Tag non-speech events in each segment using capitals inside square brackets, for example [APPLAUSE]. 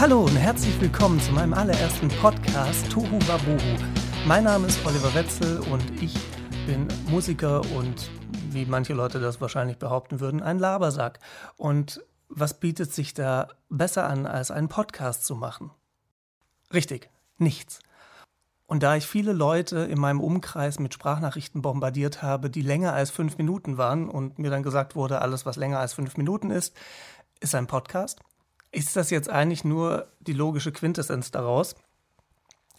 Hallo und herzlich willkommen zu meinem allerersten Podcast Tohu Wabohu. Mein Name ist Oliver Wetzel und ich bin Musiker und wie manche Leute das wahrscheinlich behaupten würden, ein Labersack. Und was bietet sich da besser an, als einen Podcast zu machen? Richtig, nichts. Und da ich viele Leute in meinem Umkreis mit Sprachnachrichten bombardiert habe, die länger als fünf Minuten waren und mir dann gesagt wurde, alles, was länger als fünf Minuten ist, ist ein Podcast, ist das jetzt eigentlich nur die logische Quintessenz daraus,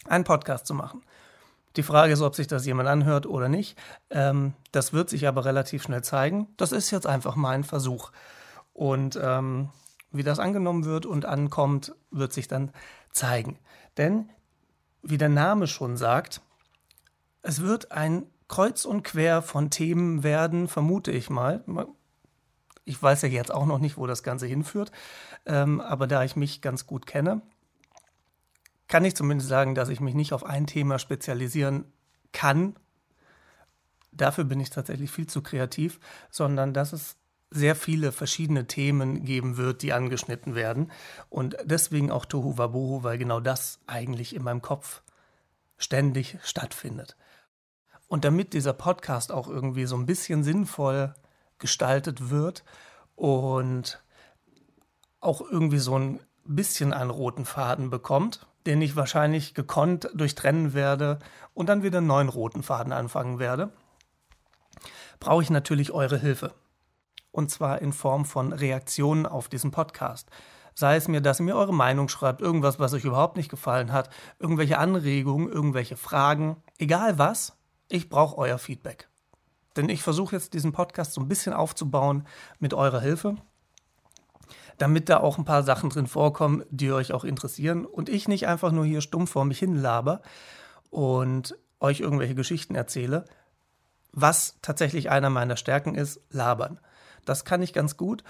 einen Podcast zu machen. Die Frage ist, ob sich das jemand anhört oder nicht. Ähm, das wird sich aber relativ schnell zeigen. Das ist jetzt einfach mein Versuch. Und ähm, wie das angenommen wird und ankommt, wird sich dann zeigen. Denn, wie der Name schon sagt, es wird ein Kreuz und Quer von Themen werden, vermute ich mal. Ich weiß ja jetzt auch noch nicht, wo das Ganze hinführt, ähm, aber da ich mich ganz gut kenne, kann ich zumindest sagen, dass ich mich nicht auf ein Thema spezialisieren kann. Dafür bin ich tatsächlich viel zu kreativ, sondern dass es sehr viele verschiedene Themen geben wird, die angeschnitten werden. Und deswegen auch Tohu Wabohu, weil genau das eigentlich in meinem Kopf ständig stattfindet. Und damit dieser Podcast auch irgendwie so ein bisschen sinnvoll gestaltet wird und auch irgendwie so ein bisschen einen roten Faden bekommt, den ich wahrscheinlich gekonnt durchtrennen werde und dann wieder einen neuen roten Faden anfangen werde, brauche ich natürlich eure Hilfe. Und zwar in Form von Reaktionen auf diesen Podcast. Sei es mir, dass ihr mir eure Meinung schreibt, irgendwas, was euch überhaupt nicht gefallen hat, irgendwelche Anregungen, irgendwelche Fragen, egal was, ich brauche euer Feedback. Denn ich versuche jetzt diesen Podcast so ein bisschen aufzubauen mit eurer Hilfe damit da auch ein paar Sachen drin vorkommen, die euch auch interessieren und ich nicht einfach nur hier stumpf vor mich hin laber und euch irgendwelche Geschichten erzähle, was tatsächlich einer meiner Stärken ist, labern. Das kann ich ganz gut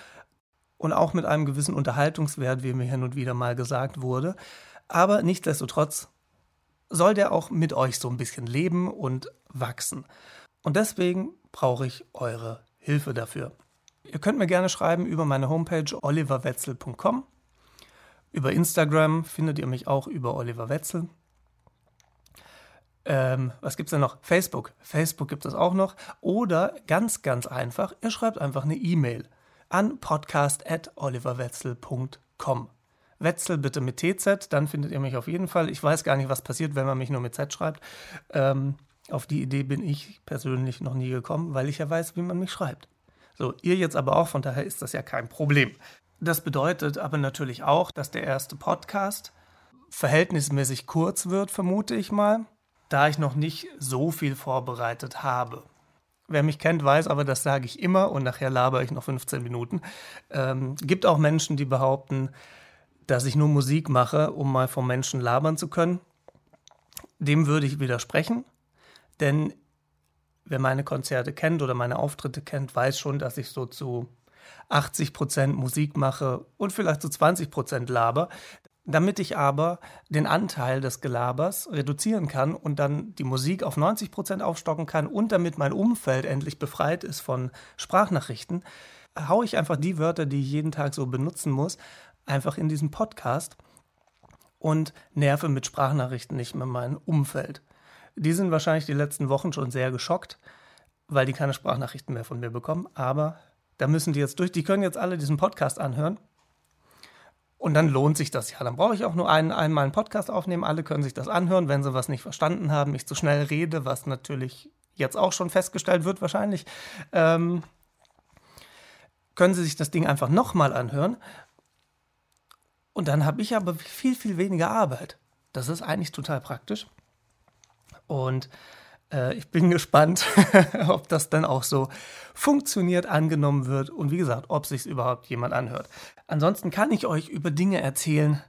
und auch mit einem gewissen Unterhaltungswert, wie mir hin und wieder mal gesagt wurde. Aber nichtsdestotrotz soll der auch mit euch so ein bisschen leben und wachsen. Und deswegen brauche ich eure Hilfe dafür. Ihr könnt mir gerne schreiben über meine Homepage oliverwetzel.com. Über Instagram findet ihr mich auch über Oliver Wetzel. Ähm, was gibt es denn noch? Facebook. Facebook gibt es auch noch. Oder ganz, ganz einfach, ihr schreibt einfach eine E-Mail an podcast.oliverwetzel.com. Wetzel bitte mit TZ, dann findet ihr mich auf jeden Fall. Ich weiß gar nicht, was passiert, wenn man mich nur mit Z schreibt. Ähm, auf die Idee bin ich persönlich noch nie gekommen, weil ich ja weiß, wie man mich schreibt. So, ihr jetzt aber auch, von daher ist das ja kein Problem. Das bedeutet aber natürlich auch, dass der erste Podcast verhältnismäßig kurz wird, vermute ich mal, da ich noch nicht so viel vorbereitet habe. Wer mich kennt, weiß aber, das sage ich immer und nachher labere ich noch 15 Minuten. Ähm, gibt auch Menschen, die behaupten, dass ich nur Musik mache, um mal vom Menschen labern zu können. Dem würde ich widersprechen, denn wer meine Konzerte kennt oder meine Auftritte kennt, weiß schon, dass ich so zu 80 Prozent Musik mache und vielleicht zu 20 Prozent laber. Damit ich aber den Anteil des Gelabers reduzieren kann und dann die Musik auf 90 Prozent aufstocken kann und damit mein Umfeld endlich befreit ist von Sprachnachrichten, haue ich einfach die Wörter, die ich jeden Tag so benutzen muss, einfach in diesen Podcast und nerve mit Sprachnachrichten nicht mehr mein Umfeld. Die sind wahrscheinlich die letzten Wochen schon sehr geschockt, weil die keine Sprachnachrichten mehr von mir bekommen. Aber da müssen die jetzt durch. Die können jetzt alle diesen Podcast anhören. Und dann lohnt sich das ja. Dann brauche ich auch nur einen, einmal einen Podcast aufnehmen. Alle können sich das anhören, wenn sie was nicht verstanden haben, ich zu schnell rede, was natürlich jetzt auch schon festgestellt wird wahrscheinlich. Ähm, können sie sich das Ding einfach nochmal anhören. Und dann habe ich aber viel, viel weniger Arbeit. Das ist eigentlich total praktisch. Und äh, ich bin [LAUGHS] gespannt, [LAUGHS] ob das dann auch so funktioniert, angenommen wird und wie gesagt, ob sich überhaupt jemand anhört. Ansonsten kann ich euch über Dinge erzählen,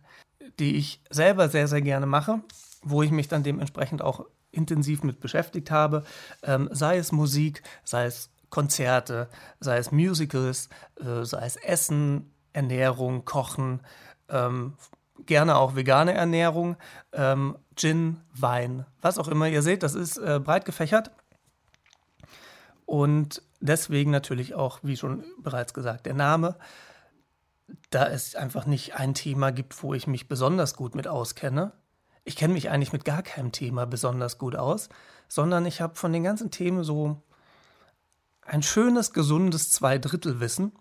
die ich selber sehr, sehr gerne mache, wo ich mich dann dementsprechend auch intensiv mit beschäftigt habe, ähm, sei es Musik, sei es Konzerte, sei es Musicals, äh, sei es Essen, Ernährung, Kochen, ähm, gerne auch vegane Ernährung, ähm, Gin, Wein, was auch immer. Ihr seht, das ist äh, breit gefächert. Und deswegen natürlich auch, wie schon bereits gesagt, der Name. da es einfach nicht ein Thema gibt, wo ich mich besonders gut mit auskenne. Ich kenne mich eigentlich mit gar keinem Thema besonders gut aus, sondern ich habe von den ganzen Themen so ein schönes, gesundes Zweidrittelwissen.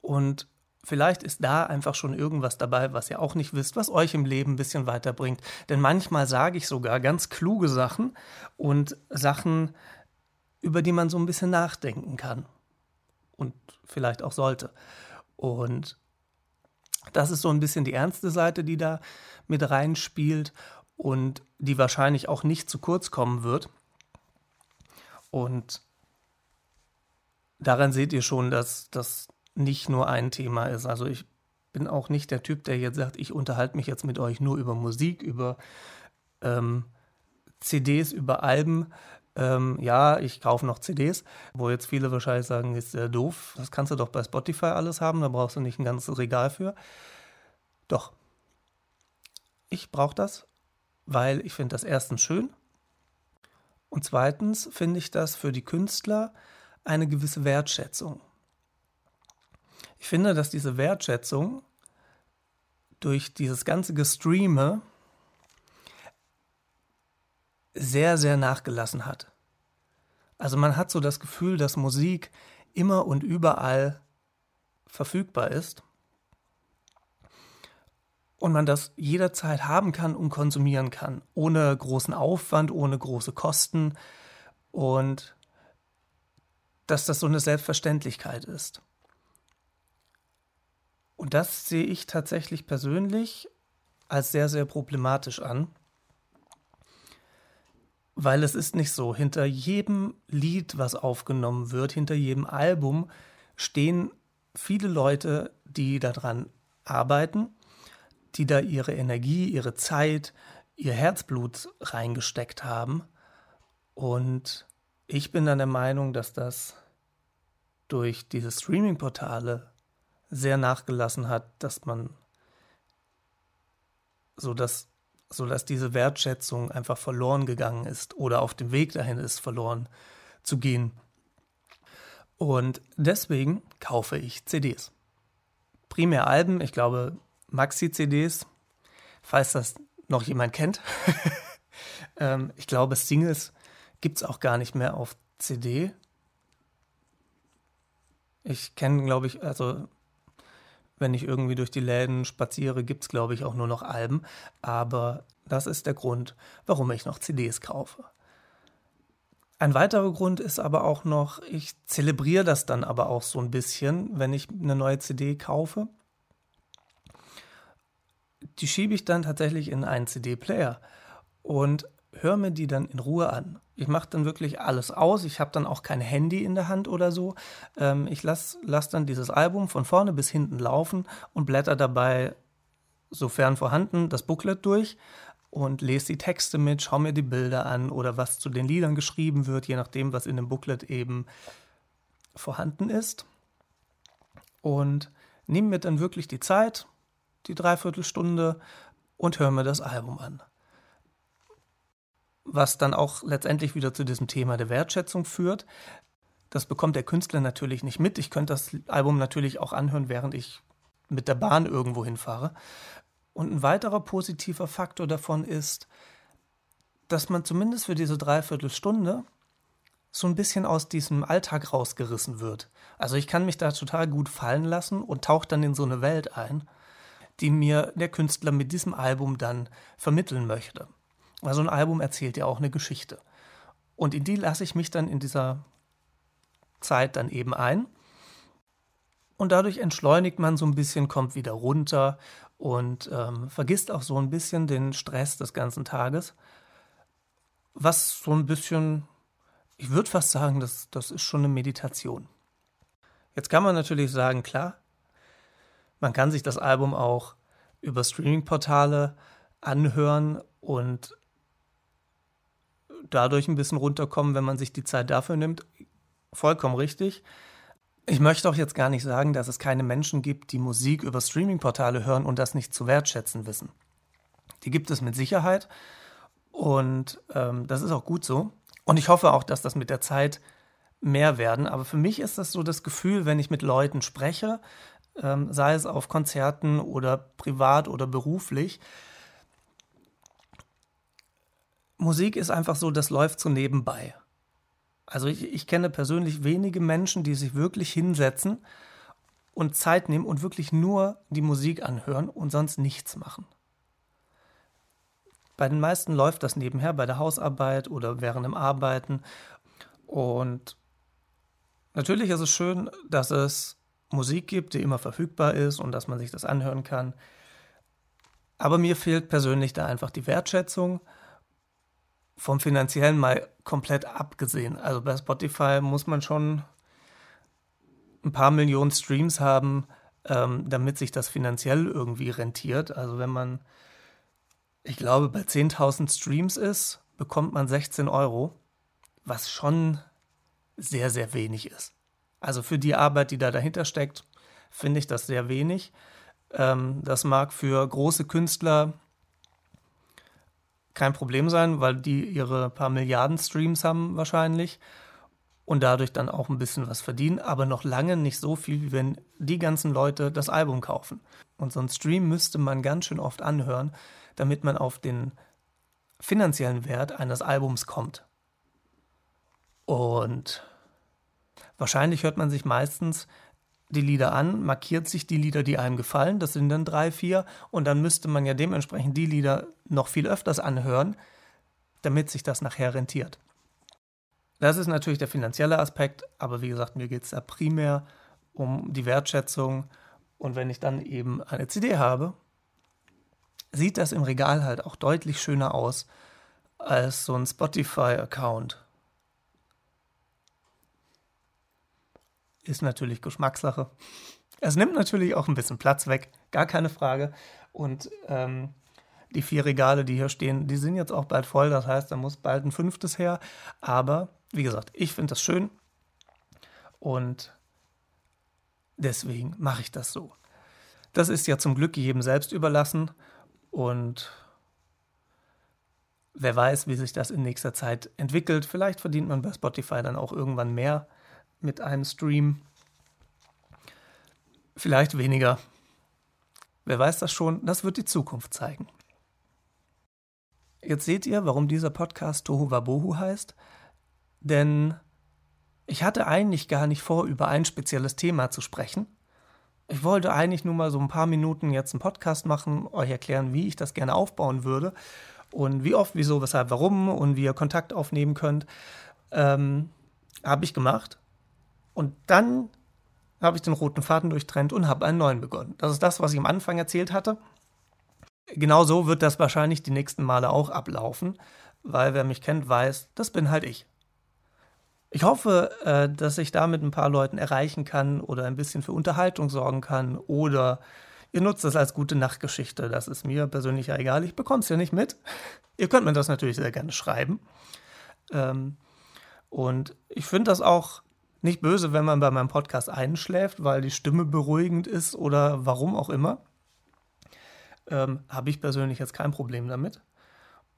Und vielleicht ist da einfach schon irgendwas dabei, was ihr auch nicht wisst, was euch im Leben ein bisschen weiterbringt. Denn manchmal sage ich sogar ganz kluge Sachen und Sachen, über die man so ein bisschen nachdenken kann. Und vielleicht auch sollte. Und das ist so ein bisschen die ernste Seite, die da mit reinspielt und die wahrscheinlich auch nicht zu kurz kommen wird. Und daran seht ihr schon, dass das nicht nur ein Thema ist. Also ich bin auch nicht der Typ, der jetzt sagt, ich unterhalte mich jetzt mit euch nur über Musik, über ähm, CDs, über Alben. Ähm, ja, ich kaufe noch CDs, wo jetzt viele wahrscheinlich sagen, ist äh, doof. Das kannst du doch bei Spotify alles haben, da brauchst du nicht ein ganzes Regal für. Doch. Ich brauche das, weil ich finde das erstens schön und zweitens finde ich das für die Künstler eine gewisse Wertschätzung. Ich finde, dass diese Wertschätzung durch dieses ganze Gestreame sehr, sehr nachgelassen hat. Also man hat so das Gefühl, dass Musik immer und überall verfügbar ist und man das jederzeit haben kann und konsumieren kann, ohne großen Aufwand, ohne große Kosten und dass das so eine Selbstverständlichkeit ist. Und das sehe ich tatsächlich persönlich als sehr, sehr problematisch an, weil es ist nicht so. Hinter jedem Lied, was aufgenommen wird, hinter jedem Album stehen viele Leute, die daran arbeiten, die da ihre Energie, ihre Zeit, ihr Herzblut reingesteckt haben. Und ich bin dann der Meinung, dass das durch diese Streaming-Portale sehr nachgelassen hat, dass man so dass, so dass diese Wertschätzung einfach verloren gegangen ist oder auf dem Weg dahin ist, verloren zu gehen. Und deswegen kaufe ich CDs. Primär Alben, ich glaube Maxi-CDs, falls das noch jemand kennt. [LAUGHS] ähm, ich glaube, Singles gibt es auch gar nicht mehr auf CD. Ich kenne, glaube ich, also wenn ich irgendwie durch die Läden spaziere, gibt es, glaube ich, auch nur noch Alben. Aber das ist der Grund, warum ich noch CDs kaufe. Ein weiterer Grund ist aber auch noch, ich zelebriere das dann aber auch so ein bisschen, wenn ich eine neue CD kaufe. Die schiebe ich dann tatsächlich in einen CD-Player und höre mir die dann in Ruhe an. Ich mache dann wirklich alles aus. Ich habe dann auch kein Handy in der Hand oder so. Ähm, ich lasse lass dann dieses Album von vorne bis hinten laufen und blätter dabei, sofern vorhanden, das Booklet durch und lese die Texte mit, schaue mir die Bilder an oder was zu den Liedern geschrieben wird, je nachdem, was in dem Booklet eben vorhanden ist. Und nehme mir dann wirklich die Zeit, die Dreiviertelstunde und höre mir das Album an was dann auch letztendlich wieder zu diesem Thema der Wertschätzung führt. Das bekommt der Künstler natürlich nicht mit. Ich könnte das Album natürlich auch anhören, während ich mit der Bahn irgendwo hinfahre. Und ein weiterer positiver Faktor davon ist, dass man zumindest für diese Dreiviertelstunde so ein bisschen aus diesem Alltag rausgerissen wird. Also ich kann mich da total gut fallen lassen und tauche dann in so eine Welt ein, die mir der Künstler mit diesem Album dann vermitteln möchte. Weil so ein Album erzählt ja auch eine Geschichte. Und in die lasse ich mich dann in dieser Zeit dann eben ein. Und dadurch entschleunigt man so ein bisschen, kommt wieder runter und ähm, vergisst auch so ein bisschen den Stress des ganzen Tages. Was so ein bisschen, ich würde fast sagen, das, das ist schon eine Meditation. Jetzt kann man natürlich sagen, klar, man kann sich das Album auch über Streaming-Portale anhören und dadurch ein bisschen runterkommen, wenn man sich die Zeit dafür nimmt. Vollkommen richtig. Ich möchte auch jetzt gar nicht sagen, dass es keine Menschen gibt, die Musik über Streaming-Portale hören und das nicht zu wertschätzen wissen. Die gibt es mit Sicherheit und ähm, das ist auch gut so. Und ich hoffe auch, dass das mit der Zeit mehr werden. Aber für mich ist das so das Gefühl, wenn ich mit Leuten spreche, ähm, sei es auf Konzerten oder privat oder beruflich. Musik ist einfach so, das läuft so nebenbei. Also ich, ich kenne persönlich wenige Menschen, die sich wirklich hinsetzen und Zeit nehmen und wirklich nur die Musik anhören und sonst nichts machen. Bei den meisten läuft das nebenher bei der Hausarbeit oder während dem Arbeiten. Und natürlich ist es schön, dass es Musik gibt, die immer verfügbar ist und dass man sich das anhören kann. Aber mir fehlt persönlich da einfach die Wertschätzung vom finanziellen mal komplett abgesehen. Also bei Spotify muss man schon ein paar Millionen Streams haben, ähm, damit sich das finanziell irgendwie rentiert. Also wenn man, ich glaube, bei 10.000 Streams ist, bekommt man 16 Euro, was schon sehr, sehr wenig ist. Also für die Arbeit, die da dahinter steckt, finde ich das sehr wenig. Ähm, das mag für große Künstler kein Problem sein, weil die ihre paar Milliarden Streams haben wahrscheinlich und dadurch dann auch ein bisschen was verdienen, aber noch lange nicht so viel, wie wenn die ganzen Leute das Album kaufen. Und so ein Stream müsste man ganz schön oft anhören, damit man auf den finanziellen Wert eines Albums kommt. Und wahrscheinlich hört man sich meistens die Lieder an, markiert sich die Lieder, die einem gefallen, das sind dann drei, vier, und dann müsste man ja dementsprechend die Lieder noch viel öfters anhören, damit sich das nachher rentiert. Das ist natürlich der finanzielle Aspekt, aber wie gesagt, mir geht es da primär um die Wertschätzung. Und wenn ich dann eben eine CD habe, sieht das im Regal halt auch deutlich schöner aus als so ein Spotify-Account. Ist natürlich Geschmackssache. Es nimmt natürlich auch ein bisschen Platz weg, gar keine Frage. Und ähm, die vier Regale, die hier stehen, die sind jetzt auch bald voll. Das heißt, da muss bald ein fünftes her. Aber wie gesagt, ich finde das schön und deswegen mache ich das so. Das ist ja zum Glück jedem selbst überlassen und wer weiß, wie sich das in nächster Zeit entwickelt. Vielleicht verdient man bei Spotify dann auch irgendwann mehr mit einem Stream. Vielleicht weniger. Wer weiß das schon? Das wird die Zukunft zeigen. Jetzt seht ihr, warum dieser Podcast Tohu Wabohu heißt denn ich hatte eigentlich gar nicht vor, über ein spezielles Thema zu sprechen. Ich wollte eigentlich nur mal so ein paar Minuten jetzt einen Podcast machen, euch erklären, wie ich das gerne aufbauen würde und wie oft, wieso, weshalb, warum und wie ihr Kontakt aufnehmen könnt. Ähm, habe ich gemacht. Und dann habe ich den roten Faden durchtrennt und habe einen neuen begonnen. Das ist das, was ich am Anfang erzählt hatte. Genau so wird das wahrscheinlich die nächsten Male auch ablaufen, weil wer mich kennt, weiß, das bin halt ich. Ich hoffe, äh, dass ich damit ein paar Leuten erreichen kann oder ein bisschen für Unterhaltung sorgen kann oder ihr nutzt es als gute Nachtgeschichte. Das ist mir persönlich ja egal. Ich bekomme es ja nicht mit. Ihr könnt mir das natürlich sehr gerne schreiben. Ähm, und ich finde das auch nicht böse, wenn man bei meinem Podcast einschläft, weil die Stimme beruhigend ist oder warum auch immer. Ähm, Habe ich persönlich jetzt kein Problem damit.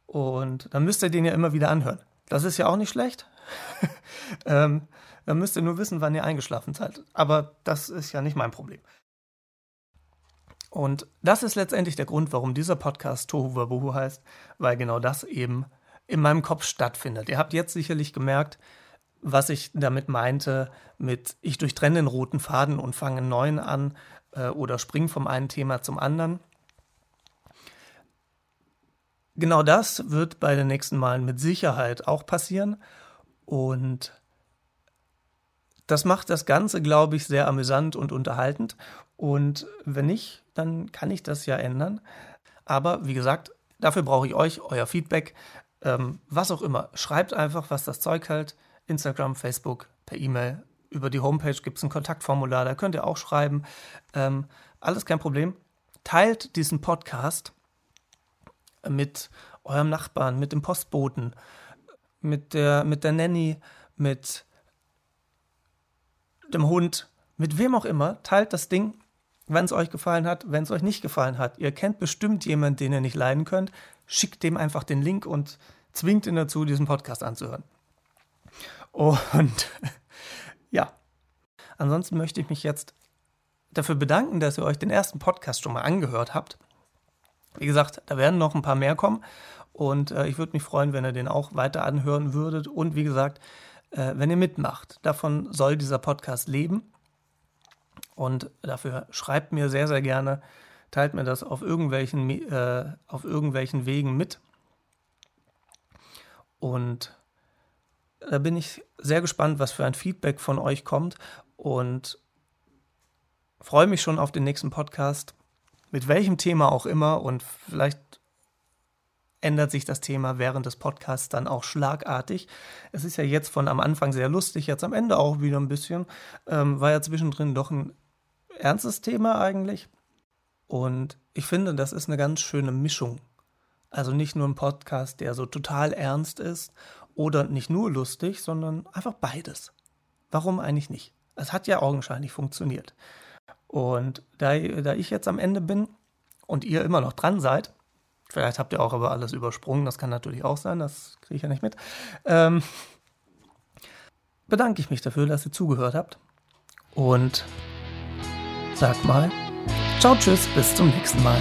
Und dann müsst ihr den ja immer wieder anhören. Das ist ja auch nicht schlecht. [LAUGHS] ähm, dann müsst ihr nur wissen, wann ihr eingeschlafen seid. Aber das ist ja nicht mein Problem. Und das ist letztendlich der Grund, warum dieser Podcast Tohu Wabohu heißt, weil genau das eben in meinem Kopf stattfindet. Ihr habt jetzt sicherlich gemerkt, was ich damit meinte, mit ich durchtrenne den roten Faden und fange einen neuen an äh, oder springe vom einen Thema zum anderen. Genau das wird bei den nächsten Malen mit Sicherheit auch passieren. Und das macht das Ganze, glaube ich, sehr amüsant und unterhaltend. Und wenn nicht, dann kann ich das ja ändern. Aber wie gesagt, dafür brauche ich euch, euer Feedback, ähm, was auch immer. Schreibt einfach, was das Zeug hält. Instagram, Facebook, per E-Mail. Über die Homepage gibt es ein Kontaktformular, da könnt ihr auch schreiben. Ähm, alles kein Problem. Teilt diesen Podcast mit eurem Nachbarn, mit dem Postboten, mit der, mit der Nanny, mit dem Hund, mit wem auch immer, teilt das Ding, wenn es euch gefallen hat, wenn es euch nicht gefallen hat. Ihr kennt bestimmt jemanden, den ihr nicht leiden könnt, schickt dem einfach den Link und zwingt ihn dazu, diesen Podcast anzuhören. Und [LAUGHS] ja, ansonsten möchte ich mich jetzt dafür bedanken, dass ihr euch den ersten Podcast schon mal angehört habt. Wie gesagt, da werden noch ein paar mehr kommen und äh, ich würde mich freuen, wenn ihr den auch weiter anhören würdet. Und wie gesagt, äh, wenn ihr mitmacht. Davon soll dieser Podcast leben. Und dafür schreibt mir sehr, sehr gerne, teilt mir das auf irgendwelchen, äh, auf irgendwelchen Wegen mit. Und da bin ich sehr gespannt, was für ein Feedback von euch kommt und freue mich schon auf den nächsten Podcast, mit welchem Thema auch immer und vielleicht ändert sich das Thema während des Podcasts dann auch schlagartig. Es ist ja jetzt von am Anfang sehr lustig, jetzt am Ende auch wieder ein bisschen. Ähm, war ja zwischendrin doch ein ernstes Thema eigentlich. Und ich finde, das ist eine ganz schöne Mischung. Also nicht nur ein Podcast, der so total ernst ist oder nicht nur lustig, sondern einfach beides. Warum eigentlich nicht? Es hat ja augenscheinlich funktioniert. Und da, da ich jetzt am Ende bin und ihr immer noch dran seid, Vielleicht habt ihr auch aber alles übersprungen, das kann natürlich auch sein, das kriege ich ja nicht mit. Ähm, bedanke ich mich dafür, dass ihr zugehört habt. Und sag mal, ciao, tschüss, bis zum nächsten Mal.